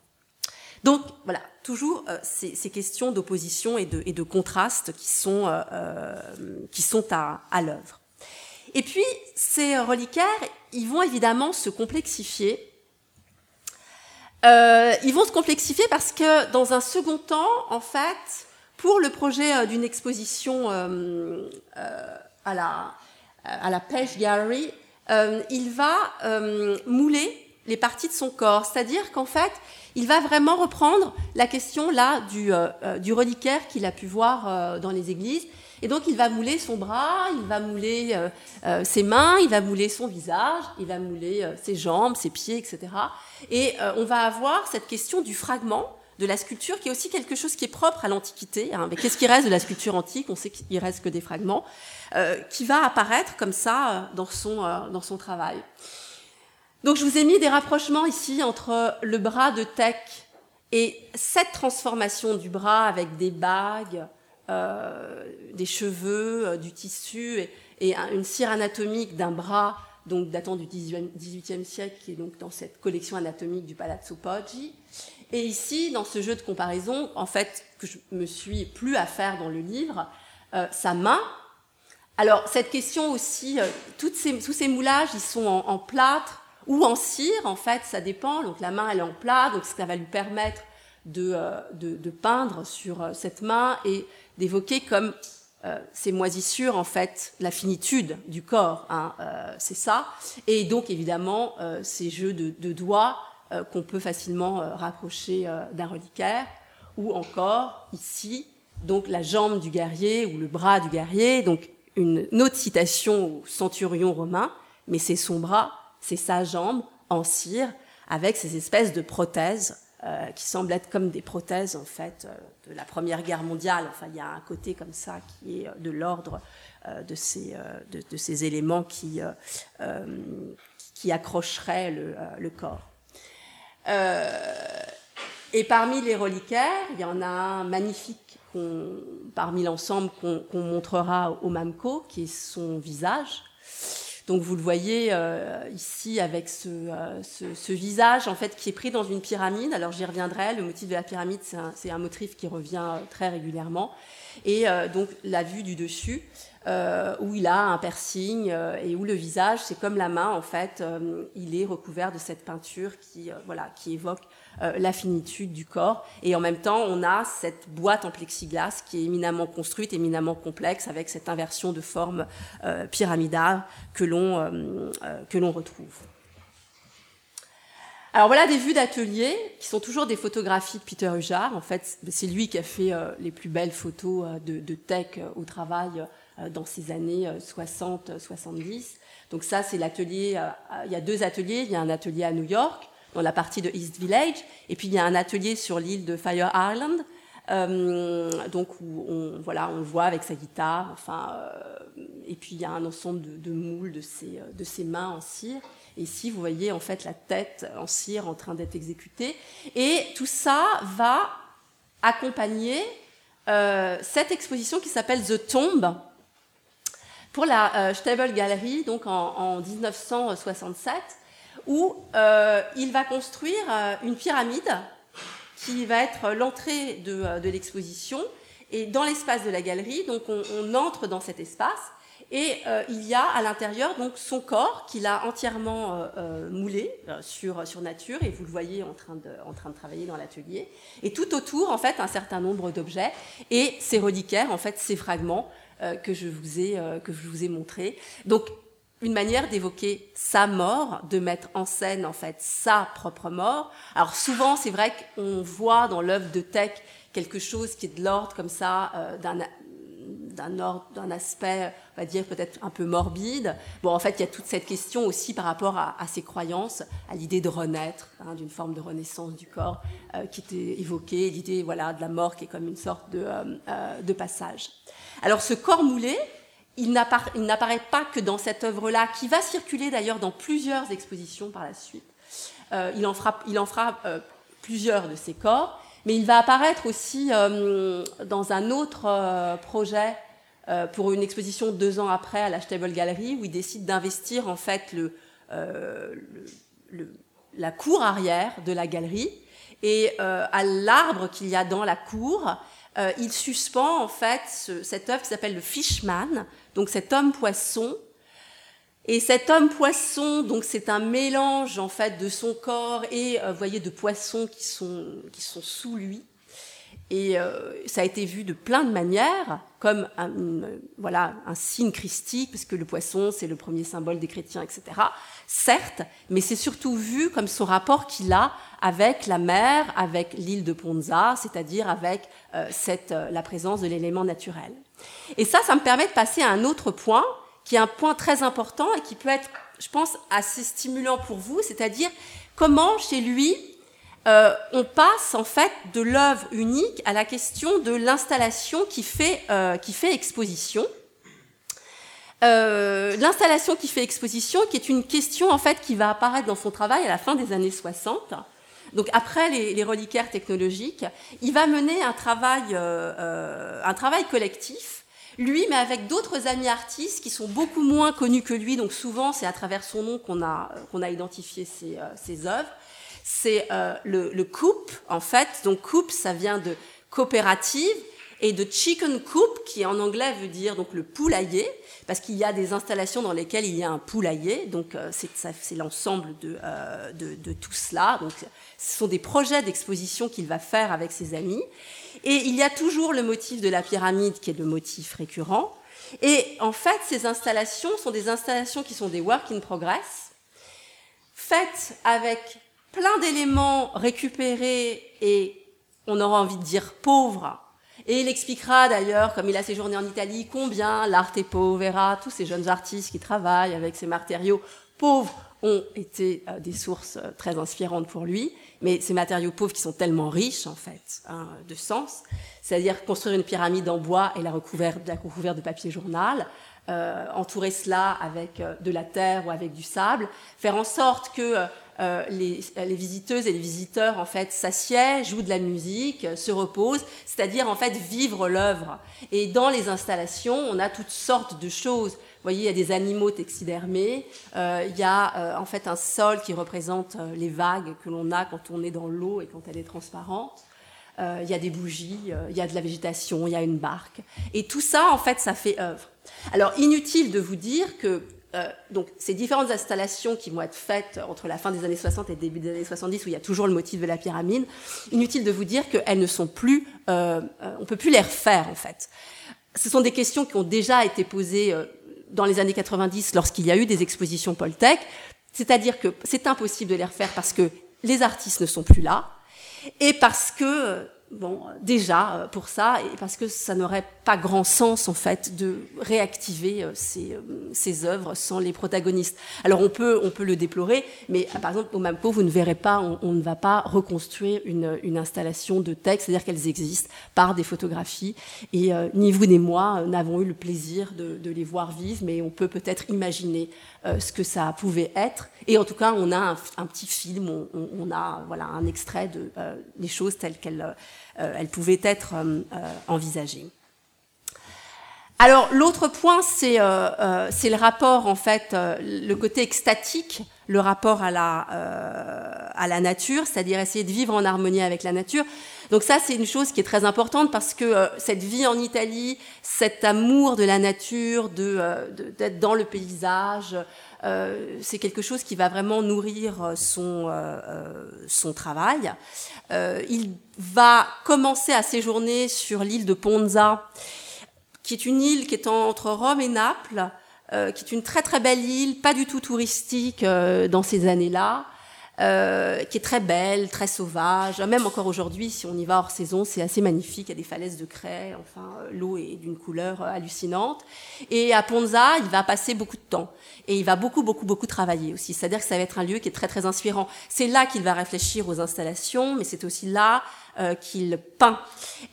Donc voilà, toujours euh, ces, questions d'opposition et de, contraste qui sont, euh, qui sont à, à l'œuvre. Et puis ces reliquaires, ils vont évidemment se complexifier. ils vont se complexifier parce que dans un second temps, en fait, pour le projet euh, d'une exposition euh, euh, à la, à la Page Gallery, il va mouler les parties de son corps. C'est-à-dire qu'en fait, il va vraiment reprendre la question là du, du reliquaire qu'il a pu voir dans les églises. Et donc, il va mouler son bras, il va mouler ses mains, il va mouler son visage, il va mouler ses jambes, ses pieds, etc. Et on va avoir cette question du fragment de la sculpture, qui est aussi quelque chose qui est propre à l'Antiquité. Hein. Mais qu'est-ce qui reste de la sculpture antique? On sait qu'il reste que des fragments, euh, qui va apparaître comme ça euh, dans son, euh, dans son travail. Donc je vous ai mis des rapprochements ici entre le bras de Tech et cette transformation du bras avec des bagues, des cheveux, du tissu et, une cire anatomique d'un bras donc datant du XVIIIe siècle, qui est donc dans cette collection anatomique du Palazzo Poggi. Et ici, dans ce jeu de comparaison, en fait, que je me suis plus à faire dans le livre, euh, sa main. Alors, cette question aussi, euh, tous ces moulages, ils sont en, plâtre ou en cire, en fait, ça dépend. Donc, la main, elle est en plâtre, donc ça va lui permettre euh, de, de peindre sur cette main et d'évoquer comme ces moisissures, en fait, la finitude du corps, hein, c'est ça. Et donc, évidemment, ces jeux de, de doigts euh, qu'on peut facilement euh, rapprocher euh, d'un reliquaire, ou encore ici, donc la jambe du guerrier ou le bras du guerrier, donc une, autre citation au centurion romain, mais c'est son bras, c'est sa jambe en cire, avec ces espèces de prothèses qui semblent être comme des prothèses en fait de la Première Guerre mondiale. Enfin, il y a un côté comme ça qui est de l'ordre de, ces, éléments qui, qui accrocheraient le corps. Euh, et parmi les reliquaires, il y en a un magnifique parmi l'ensemble qu'on montrera au Mamco, qui est son visage. Donc vous le voyez euh, ici avec euh, ce, visage en fait qui est pris dans une pyramide. Alors j'y reviendrai. Le motif de la pyramide, c'est un, motif qui revient très régulièrement. Et donc la vue du dessus. Euh, où il a un piercing euh, et où le visage, c'est comme la main en fait, euh, il est recouvert de cette peinture qui, voilà, qui évoque la finitude du corps. Et en même temps, on a cette boîte en plexiglas qui est éminemment construite, éminemment complexe, avec cette inversion de forme pyramidale que l'on que l'on retrouve. Alors voilà des vues d'atelier qui sont toujours des photographies de Peter Hujar. En fait, c'est lui qui a fait les plus belles photos de, tech au travail dans ces années 60-70. Euh, Donc ça, c'est l'atelier. Euh, il y a deux ateliers. Il y a un atelier à New York, dans la partie de East Village, et puis il y a un atelier sur l'île de Fire Island, donc où on, voilà, on voit avec sa guitare, enfin, et puis il y a un ensemble de, moules de ses, de ses mains en cire. Et ici, vous voyez en fait la tête en cire en train d'être exécutée. Et tout ça va accompagner cette exposition qui s'appelle The Tomb, pour la euh, Gallery, donc en, 1967, où euh, il va construire euh, une pyramide qui va être l'entrée de, l'exposition. Et dans l'espace de la galerie, donc on, entre dans cet espace et il y a à l'intérieur donc son corps qu'il a entièrement moulé sur, nature et vous le voyez en train de, travailler dans l'atelier. Et tout autour en fait un certain nombre d'objets et ces reliquaires en fait ces fragments que, je vous ai, euh, que je vous ai montré. Donc, une manière d'évoquer sa mort, de mettre en scène en fait sa propre mort. Alors souvent, c'est vrai qu'on voit dans l'œuvre de Tech quelque chose qui est de l'ordre comme ça euh, d'un d'un aspect, on va dire peut-être un peu morbide. Bon, en fait, il y a toute cette question aussi par rapport à, ses croyances, à l'idée de renaître, hein, d'une forme de renaissance du corps qui était évoquée, l'idée voilà de la mort qui est comme une sorte de, de passage. Alors ce corps moulé, il n'apparaît pas que dans cette œuvre-là, qui va circuler d'ailleurs dans plusieurs expositions par la suite. Euh, il en fera, euh, plusieurs de ces corps, mais il va apparaître aussi euh, dans un autre projet pour une exposition deux ans après à l'Ashtable Gallery, où il décide d'investir en fait la cour arrière de la galerie. Et à l'arbre qu'il y a dans la cour, euh, il suspend en fait cette œuvre qui s'appelle le Fishman, donc cet homme poisson. Et cet homme poisson, donc c'est un mélange en fait de son corps et euh, voyez de poissons qui sont qui sont sous lui. Et euh, ça a été vu de plein de manières, comme un, voilà, un signe christique, parce que le poisson, c'est le premier symbole des chrétiens, etc. Certes, mais c'est surtout vu comme son rapport qu'il a avec la mer, avec l'île de Ponza, c'est-à-dire avec euh, euh, la présence de l'élément naturel. Et ça, ça me permet de passer à un autre point, qui est un point très important et qui peut être, je pense, assez stimulant pour vous, c'est-à-dire comment chez lui euh, on passe en fait de l'œuvre unique à la question de l'installation qui fait, euh, exposition. Euh, l'installation qui fait exposition, qui est une question en fait qui va apparaître dans son travail à la fin des années 60. Donc après les, reliquaires technologiques, il va mener un travail, un travail collectif, lui, mais avec d'autres amis artistes qui sont beaucoup moins connus que lui. Donc souvent, c'est à travers son nom qu'on a, a identifié ses œuvres c'est euh, le, le coop, en fait. Donc coop, ça vient de coopérative et de chicken coop, qui en anglais veut dire donc le poulailler, parce qu'il y a des installations dans lesquelles il y a un poulailler. Donc euh, c'est l'ensemble de, euh, de, de, tout cela. Donc ce sont des projets d'exposition qu'il va faire avec ses amis. Et il y a toujours le motif de la pyramide, qui est le motif récurrent. Et en fait, ces installations sont des installations qui sont des work in progress, faites avec plein d'éléments récupérés et on aura envie de dire pauvres. Et il expliquera d'ailleurs, comme il a séjourné en Italie, combien l'arte povera, tous ces jeunes artistes qui travaillent avec ces matériaux pauvres ont été euh, des sources euh, très inspirantes pour lui. Mais ces matériaux pauvres qui sont tellement riches, en fait, hein, de sens, c'est-à-dire construire une pyramide en bois et la recouvrir, la recouvrir de papier journal, euh, entourer cela avec de la terre ou avec du sable, faire en sorte que euh, les, visiteuses et les visiteurs en fait s'assiedent, jouent de la musique, euh, se reposent, c'est-à-dire en fait vivre l'œuvre. Et dans les installations, on a toutes sortes de choses. Vous voyez, il y a des animaux taxidermés, euh, il y a en fait un sol qui représente les vagues que l'on a quand on est dans l'eau et quand elle est transparente. il y a des bougies, il y a de la végétation, il y a une barque. Et tout ça, en fait, ça fait œuvre. Alors, inutile de vous dire que euh, donc ces différentes installations qui vont être faites entre la fin des années 60 et le début des années 70, où il y a toujours le motif de la pyramide, inutile de vous dire qu'elles ne sont plus, euh, euh, on peut plus les refaire en fait. Ce sont des questions qui ont déjà été posées dans les années 90 lorsqu'il y a eu des expositions Poltech, c'est-à-dire que c'est impossible de les refaire parce que les artistes ne sont plus là et parce que bon, déjà euh, pour ça, et parce que ça n'aurait pas grand sens en fait de réactiver euh, ces, euh, ces, œuvres sans les protagonistes. Alors on peut, on peut le déplorer, mais par exemple au Mampo, vous ne verrez pas, on, ne va pas reconstruire une, une installation de texte, c'est-à-dire qu'elles existent par des photographies, et ni vous ni moi n'avons eu le plaisir de, de, les voir vivre, mais on peut peut-être imaginer ce que ça pouvait être. Et en tout cas, on a un, petit film, on, on, a voilà un extrait de les choses telles qu'elles euh, elle pouvait être euh, euh, envisagée. Alors l'autre point, c'est le rapport en fait, le côté extatique, le rapport à la nature, c'est-à-dire essayer de vivre en harmonie avec la nature. Donc ça, c'est une chose qui est très importante parce que cette vie en Italie, cet amour de la nature, d'être dans le paysage, euh, c'est quelque chose qui va vraiment nourrir son, euh, son travail. Euh, il va commencer à séjourner sur l'île de Ponza, qui est une île qui est entre Rome et Naples, qui est une très très belle île, pas du tout touristique dans ces années-là. Euh, qui est très belle, très sauvage. Même encore aujourd'hui, si on y va hors saison, c'est assez magnifique. Il y a des falaises de craie. Enfin, euh, l'eau est d'une couleur euh, hallucinante. Et à Ponza, il va passer beaucoup de temps. Et il va beaucoup, beaucoup, beaucoup travailler aussi. C'est-à-dire que ça va être un lieu qui est très, très inspirant. C'est là qu'il va réfléchir aux installations, mais c'est aussi là euh, qu'il peint.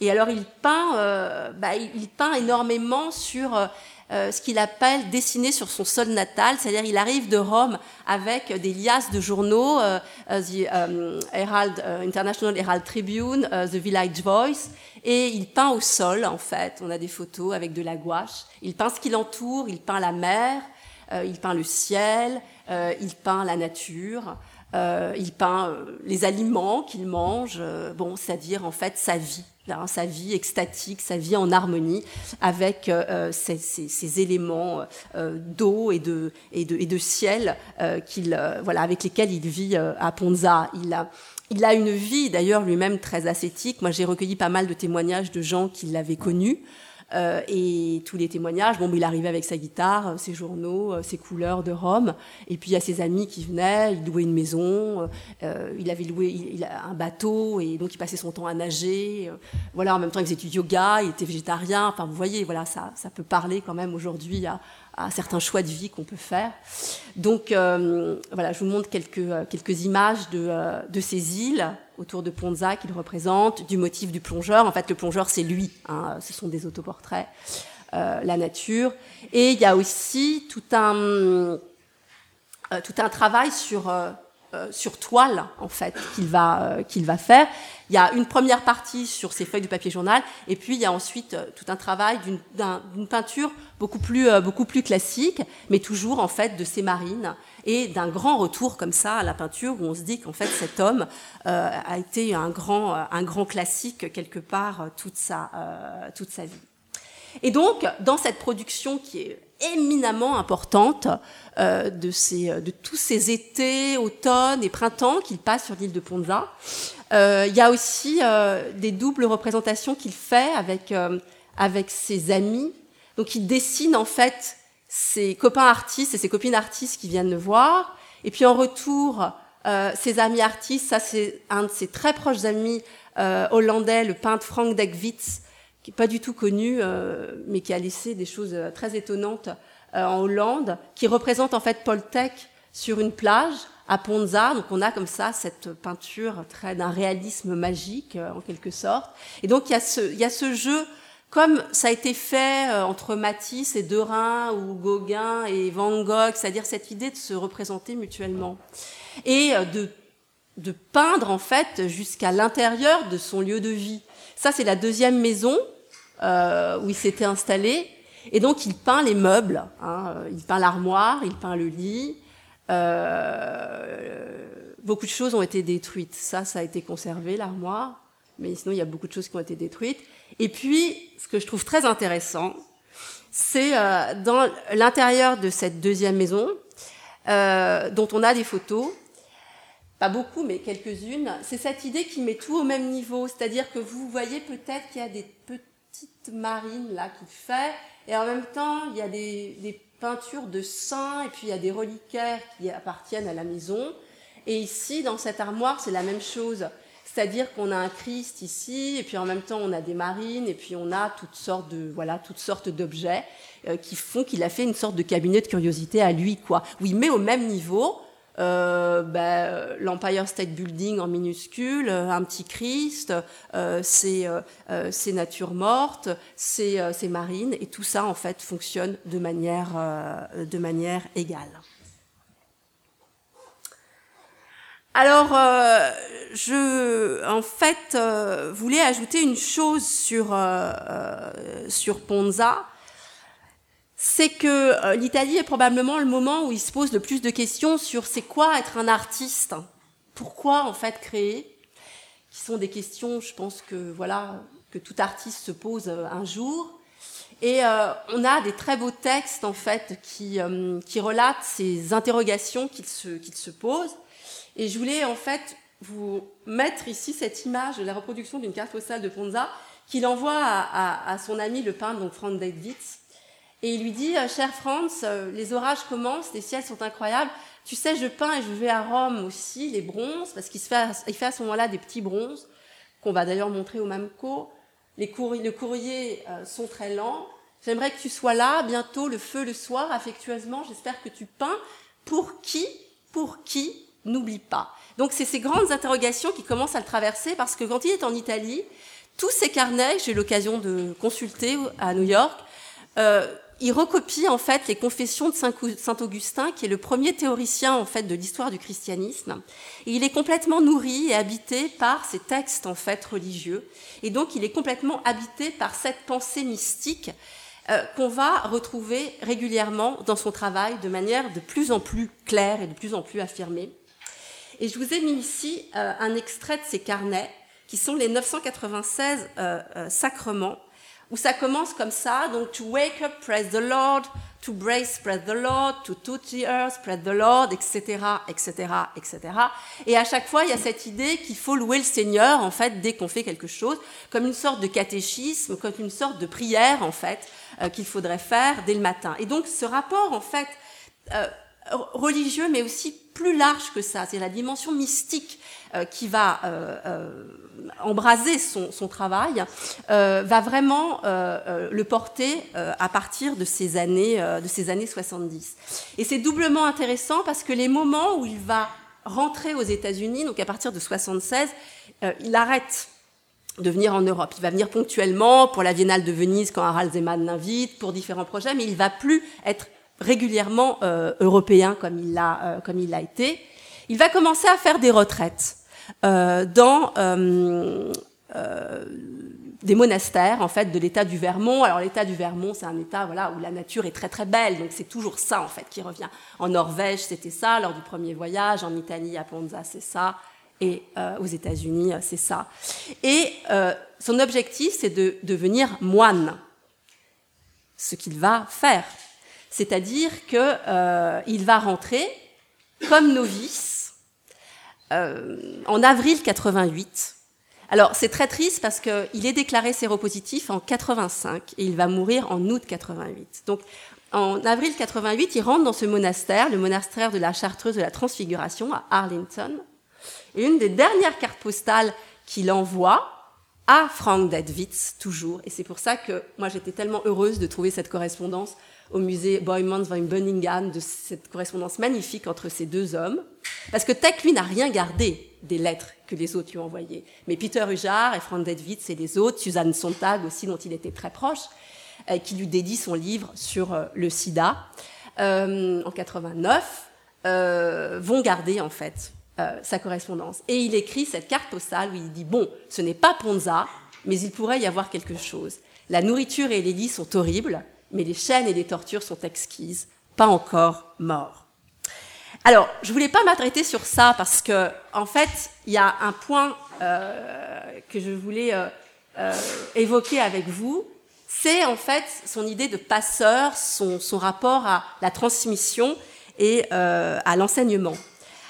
Et alors, il peint, euh, bah, il, peint énormément sur euh, ce qu'il appelle dessiner sur son sol natal, c'est-à-dire il arrive de Rome avec des liasses de journaux, euh, euh the um, Herald, International Herald Tribune, The Village Voice, et il peint au sol en fait. On a des photos avec de la gouache. Il peint ce qui l'entoure, il peint la mer, euh, il peint le ciel, il peint la nature. Euh, il peint euh, les aliments qu'il mange, euh, bon, c'est-à-dire en fait sa vie, hein, sa vie extatique, sa vie en harmonie avec ces, éléments d'eau et de, et, de, et de ciel qu'il, voilà, avec lesquels il vit à Ponza. Il a, il a une vie d'ailleurs lui-même très ascétique. Moi, j'ai recueilli pas mal de témoignages de gens qui l'avaient connu. Euh, et tous les témoignages, bon, il arrivait avec sa guitare, euh, ses journaux, euh, ses couleurs de Rome, et puis il y a ses amis qui venaient, il louait une maison, il avait loué il, un bateau, et donc il passait son temps à nager. voilà, en même temps il faisait du yoga, il était végétarien. Enfin, vous voyez, voilà, ça, ça peut parler quand même aujourd'hui à, à certains choix de vie qu'on peut faire. Donc euh, voilà, je vous montre quelques, euh, quelques images de, euh, de ces îles autour de Ponza qu'il représente, du motif du plongeur. En fait, le plongeur, c'est lui. Hein, ce sont des autoportraits, euh, la nature. Et il y a aussi tout un, euh, tout un travail sur euh, sur toile en fait qu'il va qu'il va faire. Il y a une première partie sur ces feuilles de papier journal et puis il y a ensuite tout un travail d'une peinture beaucoup plus beaucoup plus classique, mais toujours en fait de ces marines et d'un grand retour comme ça à la peinture où on se dit qu'en fait cet homme a été un grand un grand classique quelque part toute sa toute sa vie. Et donc dans cette production qui est éminemment importante euh, de, ces, de tous ces étés, automnes et printemps qu'il passe sur l'île de Ponza. Euh, il y a aussi euh, des doubles représentations qu'il fait avec, euh, avec ses amis. Donc il dessine en fait ses copains artistes et ses copines artistes qui viennent le voir. Et puis en retour, euh, ses amis artistes, ça c'est un de ses très proches amis hollandais, le peintre Frank Degwitz, qui est pas du tout connu, euh, mais qui a laissé des choses euh, très étonnantes euh, en Hollande, qui représente en fait Paul Tech sur une plage à Ponza. Donc on a comme ça cette peinture très d'un réalisme magique en quelque sorte. Et donc il y a ce, il y a ce jeu comme ça a été fait entre Matisse et Derain ou Gauguin et Van Gogh, c'est-à-dire cette idée de se représenter mutuellement et de de peindre en fait jusqu'à l'intérieur de son lieu de vie. Ça, c'est la deuxième maison euh, où il s'était installé. Et donc, il peint les meubles. Hein. Il peint l'armoire, il peint le lit. Euh, beaucoup de choses ont été détruites. Ça, ça a été conservé, l'armoire. Mais sinon, il y a beaucoup de choses qui ont été détruites. Et puis, ce que je trouve très intéressant, c'est euh, dans l'intérieur de cette deuxième maison, euh, dont on a des photos, pas beaucoup, mais quelques-unes, c'est cette idée qui met tout au même niveau. C'est-à-dire que vous voyez peut-être qu'il y a des petites marines là qu'il fait, et en même temps, il y a des, des, peintures de saints, et puis il y a des reliquaires qui appartiennent à la maison. Et ici, dans cette armoire, c'est la même chose. C'est-à-dire qu'on a un Christ ici, et puis en même temps on a des marines, et puis on a toutes sortes de voilà toutes sortes d'objets euh, qui font qu'il a fait une sorte de cabinet de curiosité à lui, quoi. Oui, mais au même niveau, euh, ben, l'Empire State Building en minuscule, un petit Christ, euh, c'est euh, natures mortes, c'est marines, et tout ça en fait fonctionne de manière, de manière égale. Alors, je, en fait, voulais ajouter une chose sur, sur Ponza c'est que euh, l'Italie est probablement le moment où il se pose le plus de questions sur c'est quoi être un artiste, pourquoi en fait créer, qui sont des questions, je pense que voilà que tout artiste se pose euh, un jour. Et euh, on a des très beaux textes en fait qui, qui relatent ces interrogations qu'il se, qu'il se pose. Et je voulais en fait vous mettre ici cette image de la reproduction d'une carte postale de Ponza qu'il envoie à, à, son ami le peintre, donc Franz Daviditz, et il lui dit, euh, cher Franz, euh, les orages commencent, les ciels sont incroyables. Tu sais, je peins et je vais à Rome aussi les bronzes, parce qu'il fait, fait à ce moment-là des petits bronzes, qu'on va d'ailleurs montrer au MAMCO. Les courriers, le courrier euh, sont très lents. J'aimerais que tu sois là, bientôt, le feu le soir, affectueusement. J'espère que tu peins. Pour qui? Pour qui N'oublie pas. Donc c'est ces grandes interrogations qui commencent à le traverser, parce que quand il est en Italie, tous ces carnets, j'ai eu l'occasion de consulter à New York, euh, il recopie en fait les confessions de saint Augustin, qui est le premier théoricien en fait de l'histoire du christianisme. Il est complètement nourri et habité par ces textes en fait religieux. Et donc il est complètement habité par cette pensée mystique euh, qu'on va retrouver régulièrement dans son travail de manière de plus en plus claire et de plus en plus affirmée. Et je vous ai mis ici euh, un extrait de ces carnets qui sont les 996 euh, sacrements où ça commence comme ça, donc to wake up, praise the Lord, to brace, praise the Lord, to touch the earth, praise the Lord, etc., etc., etc. Et à chaque fois, il y a cette idée qu'il faut louer le Seigneur, en fait, dès qu'on fait quelque chose, comme une sorte de catéchisme, comme une sorte de prière, en fait, euh, qu'il faudrait faire dès le matin. Et donc, ce rapport, en fait, euh, religieux, mais aussi plus large que ça, c'est la dimension mystique euh, qui va euh, euh, embraser son, travail, va vraiment le porter à partir de ces années, de ces années 70. Et c'est doublement intéressant parce que les moments où il va rentrer aux États-Unis, donc à partir de 76, il arrête de venir en Europe. Il va venir ponctuellement pour la Biennale de Venise quand Harald Zeman l'invite, pour différents projets, mais il va plus être régulièrement européen comme il l'a comme il l'a été. Il va commencer à faire des retraites. Euh, dans euh, euh, des monastères en fait de l'État du Vermont. Alors l'État du Vermont, c'est un État où la nature est très très belle, donc c'est toujours ça en fait qui revient. En Norvège, c'était ça lors du premier voyage. En Italie, à Ponza, c'est ça. Et aux États-Unis, c'est ça. Et son objectif, c'est de devenir moine. Ce qu'il va faire, c'est-à-dire que il va rentrer comme novice euh, en avril 88. Alors c'est très triste parce qu'il est déclaré séropositif en 85 et il va mourir en août 88. Donc en avril 88, il rentre dans ce monastère, le monastère de la Chartreuse de la Transfiguration à Arlington. Et une des dernières cartes postales qu'il envoie à Frank Dedwitz, toujours. Et c'est pour ça que moi j'étais tellement heureuse de trouver cette correspondance au musée Boymans van Bunningham de cette correspondance magnifique entre ces deux hommes. Parce que Tech, lui, n'a rien gardé des lettres que les autres lui ont envoyées. Mais Peter Hujar et Frank Dedwitz et les autres, Suzanne Sontag aussi, dont il était très proche, euh, qui lui dédie son livre sur euh, le sida euh, en 89, vont garder en fait sa correspondance. Et il écrit cette carte postale où il dit, bon, ce n'est pas Ponza, mais il pourrait y avoir quelque chose. La nourriture et les lits sont horribles, mais les chaînes et les tortures sont exquises, pas encore morts. Alors, je voulais pas m'arrêter sur ça parce que, en fait, il y a un point euh, que je voulais euh, euh, évoquer avec vous. C'est en fait son idée de passeur, son, son rapport à la transmission et à l'enseignement.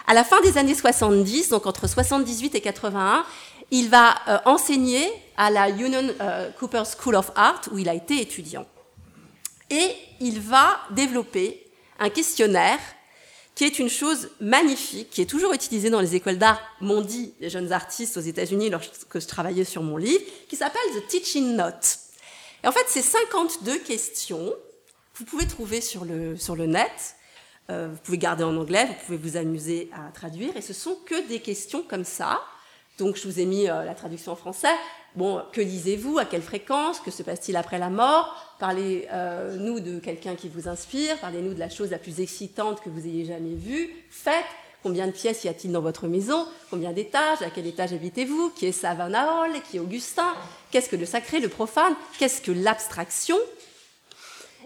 À la fin des années 70, donc entre 78 et 81, il va enseigner à la Union Cooper School of Art où il a été étudiant et il va développer un questionnaire qui est une chose magnifique, qui est toujours utilisée dans les écoles d'art, m'ont dit les jeunes artistes aux États-Unis lorsque je travaillais sur mon livre, qui s'appelle The Teaching Note. Et en fait, c'est 52 questions. Vous pouvez trouver sur le, sur le net. Euh, vous pouvez garder en anglais, vous pouvez vous amuser à traduire. Et ce sont que des questions comme ça. Donc, je vous ai mis euh, la traduction en français. Bon, que lisez-vous? À quelle fréquence? Que se passe-t-il après la mort? Parlez-nous de quelqu'un qui vous inspire. Parlez-nous de la chose la plus excitante que vous ayez jamais vue. Faites. Combien de pièces y a-t-il dans votre maison? Combien d'étages? À quel étage habitez-vous? Qui est Savannah Hall? Qui est Augustin? Qu'est-ce que le sacré, le profane? Qu'est-ce que l'abstraction?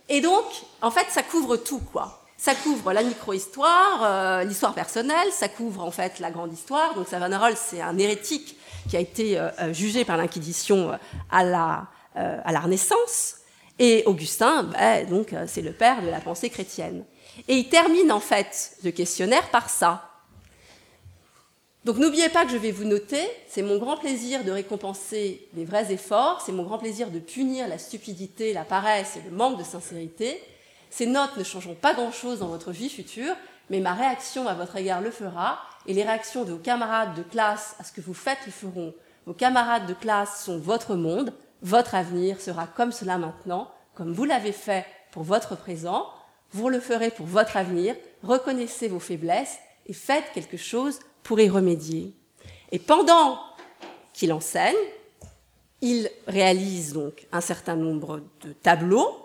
Et donc, en fait, ça couvre tout, quoi. Ça couvre la micro-histoire, euh, l'histoire personnelle, ça couvre en fait la grande histoire. Donc Savonarola, c'est un hérétique qui a été euh, euh, jugé par l'Inquisition à la, à Renaissance. Et Augustin, ben, donc, c'est le père de la pensée chrétienne. Et il termine en fait le questionnaire par ça. Donc n'oubliez pas que je vais vous noter, c'est mon grand plaisir de récompenser les vrais efforts, c'est mon grand plaisir de punir la stupidité, la paresse et le manque de sincérité. Ces notes ne changeront pas grand-chose dans votre vie future, mais ma réaction à votre égard le fera, et les réactions de vos camarades de classe à ce que vous faites le feront. Vos camarades de classe sont votre monde, votre avenir sera comme cela maintenant, comme vous l'avez fait pour votre présent, vous le ferez pour votre avenir, reconnaissez vos faiblesses et faites quelque chose pour y remédier. Et pendant qu'il enseigne, il réalise donc un certain nombre de tableaux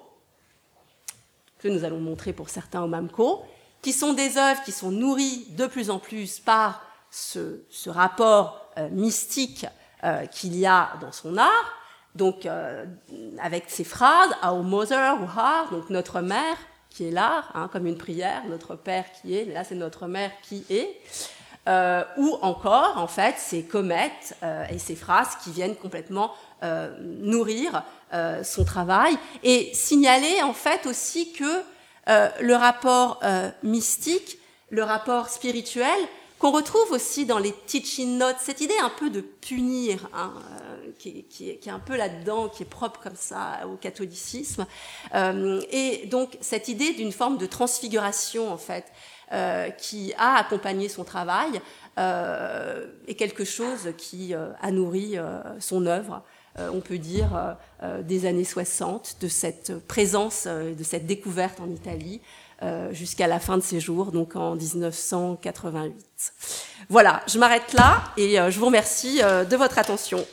que nous allons montrer pour certains au MAMCO, qui sont des œuvres qui sont nourries de plus en plus par ce, rapport euh, mystique euh, qu'il y a dans son art, donc euh, avec ces phrases Our Mother ou Heart, donc notre mère qui est l'art, hein, comme une prière, notre père qui est, là c'est notre mère qui est, ou encore en fait ces comètes et ces phrases qui viennent complètement nourrir euh, son travail. Et signaler en fait aussi que euh, le rapport euh, mystique, le rapport spirituel, qu'on retrouve aussi dans les teaching notes, cette idée un peu de punir, hein, qui, qui, est, qui, est, un peu là-dedans, qui est propre comme ça au catholicisme, et donc cette idée d'une forme de transfiguration en fait, qui a accompagné son travail, est quelque chose qui a nourri son œuvre. Euh, on peut dire, euh, euh, des années 60, de cette présence, de cette découverte en Italie, jusqu'à la fin de ses jours, donc en 1988. Voilà, je m'arrête là et je vous remercie de votre attention.